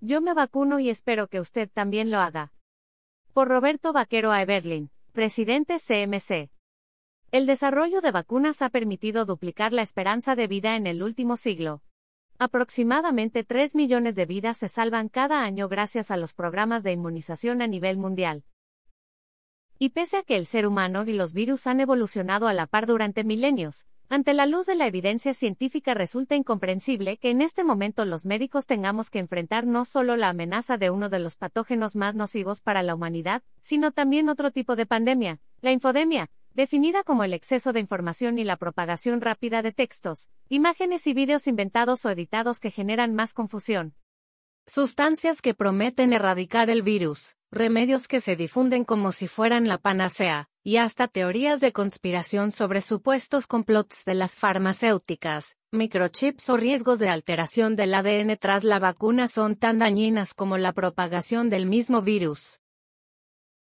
Yo me vacuno y espero que usted también lo haga. Por Roberto Vaquero a presidente CMC. El desarrollo de vacunas ha permitido duplicar la esperanza de vida en el último siglo. Aproximadamente 3 millones de vidas se salvan cada año gracias a los programas de inmunización a nivel mundial. Y pese a que el ser humano y los virus han evolucionado a la par durante milenios, ante la luz de la evidencia científica resulta incomprensible que en este momento los médicos tengamos que enfrentar no solo la amenaza de uno de los patógenos más nocivos para la humanidad, sino también otro tipo de pandemia, la infodemia, definida como el exceso de información y la propagación rápida de textos, imágenes y vídeos inventados o editados que generan más confusión. Sustancias que prometen erradicar el virus, remedios que se difunden como si fueran la panacea, y hasta teorías de conspiración sobre supuestos complots de las farmacéuticas, microchips o riesgos de alteración del ADN tras la vacuna son tan dañinas como la propagación del mismo virus.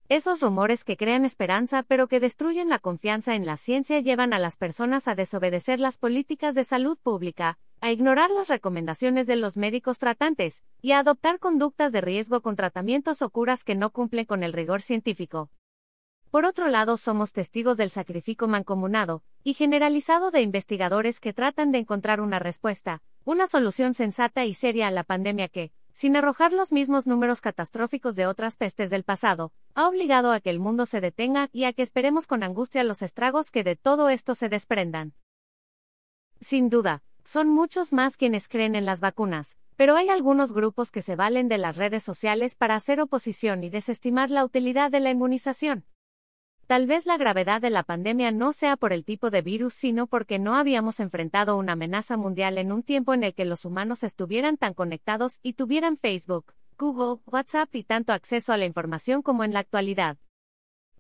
Esos rumores que crean esperanza pero que destruyen la confianza en la ciencia llevan a las personas a desobedecer las políticas de salud pública, a ignorar las recomendaciones de los médicos tratantes, y a adoptar conductas de riesgo con tratamientos o curas que no cumplen con el rigor científico. Por otro lado, somos testigos del sacrificio mancomunado y generalizado de investigadores que tratan de encontrar una respuesta, una solución sensata y seria a la pandemia que, sin arrojar los mismos números catastróficos de otras pestes del pasado, ha obligado a que el mundo se detenga y a que esperemos con angustia los estragos que de todo esto se desprendan. Sin duda, son muchos más quienes creen en las vacunas, pero hay algunos grupos que se valen de las redes sociales para hacer oposición y desestimar la utilidad de la inmunización. Tal vez la gravedad de la pandemia no sea por el tipo de virus, sino porque no habíamos enfrentado una amenaza mundial en un tiempo en el que los humanos estuvieran tan conectados y tuvieran Facebook, Google, WhatsApp y tanto acceso a la información como en la actualidad.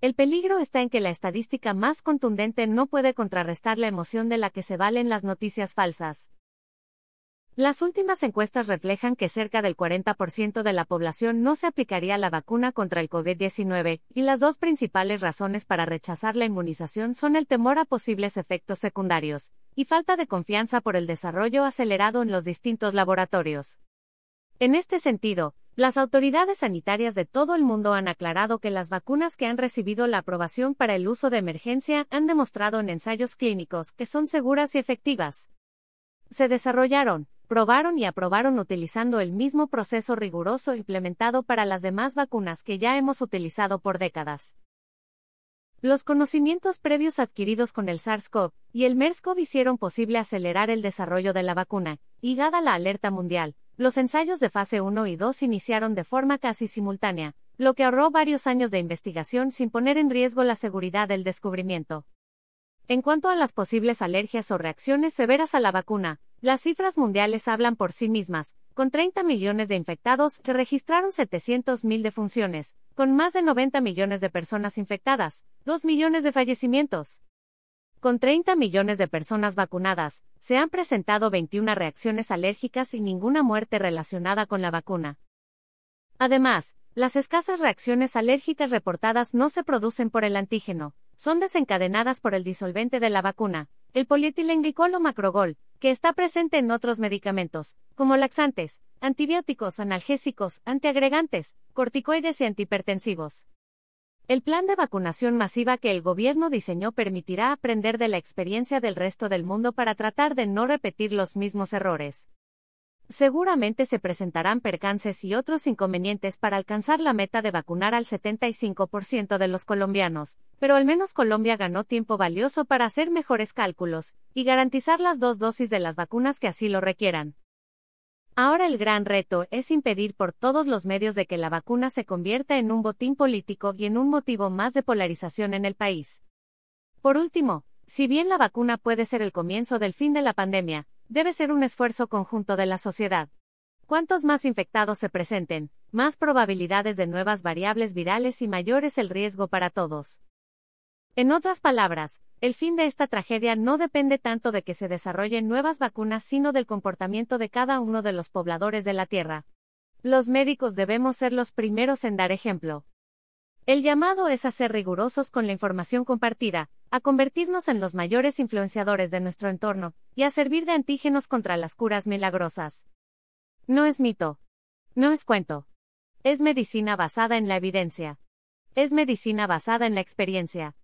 El peligro está en que la estadística más contundente no puede contrarrestar la emoción de la que se valen las noticias falsas. Las últimas encuestas reflejan que cerca del 40% de la población no se aplicaría la vacuna contra el COVID-19, y las dos principales razones para rechazar la inmunización son el temor a posibles efectos secundarios, y falta de confianza por el desarrollo acelerado en los distintos laboratorios. En este sentido, las autoridades sanitarias de todo el mundo han aclarado que las vacunas que han recibido la aprobación para el uso de emergencia han demostrado en ensayos clínicos que son seguras y efectivas. Se desarrollaron, probaron y aprobaron utilizando el mismo proceso riguroso implementado para las demás vacunas que ya hemos utilizado por décadas. Los conocimientos previos adquiridos con el SARS-CoV y el MERS-CoV hicieron posible acelerar el desarrollo de la vacuna, y dada la alerta mundial, los ensayos de fase 1 y 2 iniciaron de forma casi simultánea, lo que ahorró varios años de investigación sin poner en riesgo la seguridad del descubrimiento. En cuanto a las posibles alergias o reacciones severas a la vacuna, las cifras mundiales hablan por sí mismas. Con 30 millones de infectados, se registraron 700.000 defunciones, con más de 90 millones de personas infectadas, 2 millones de fallecimientos. Con 30 millones de personas vacunadas, se han presentado 21 reacciones alérgicas y ninguna muerte relacionada con la vacuna. Además, las escasas reacciones alérgicas reportadas no se producen por el antígeno, son desencadenadas por el disolvente de la vacuna, el polietilenglicol o macrogol, que está presente en otros medicamentos, como laxantes, antibióticos, analgésicos, antiagregantes, corticoides y antihipertensivos. El plan de vacunación masiva que el gobierno diseñó permitirá aprender de la experiencia del resto del mundo para tratar de no repetir los mismos errores. Seguramente se presentarán percances y otros inconvenientes para alcanzar la meta de vacunar al 75% de los colombianos, pero al menos Colombia ganó tiempo valioso para hacer mejores cálculos y garantizar las dos dosis de las vacunas que así lo requieran. Ahora el gran reto es impedir por todos los medios de que la vacuna se convierta en un botín político y en un motivo más de polarización en el país. Por último, si bien la vacuna puede ser el comienzo del fin de la pandemia, debe ser un esfuerzo conjunto de la sociedad. Cuantos más infectados se presenten, más probabilidades de nuevas variables virales y mayor es el riesgo para todos. En otras palabras, el fin de esta tragedia no depende tanto de que se desarrollen nuevas vacunas, sino del comportamiento de cada uno de los pobladores de la Tierra. Los médicos debemos ser los primeros en dar ejemplo. El llamado es a ser rigurosos con la información compartida, a convertirnos en los mayores influenciadores de nuestro entorno, y a servir de antígenos contra las curas milagrosas. No es mito. No es cuento. Es medicina basada en la evidencia. Es medicina basada en la experiencia.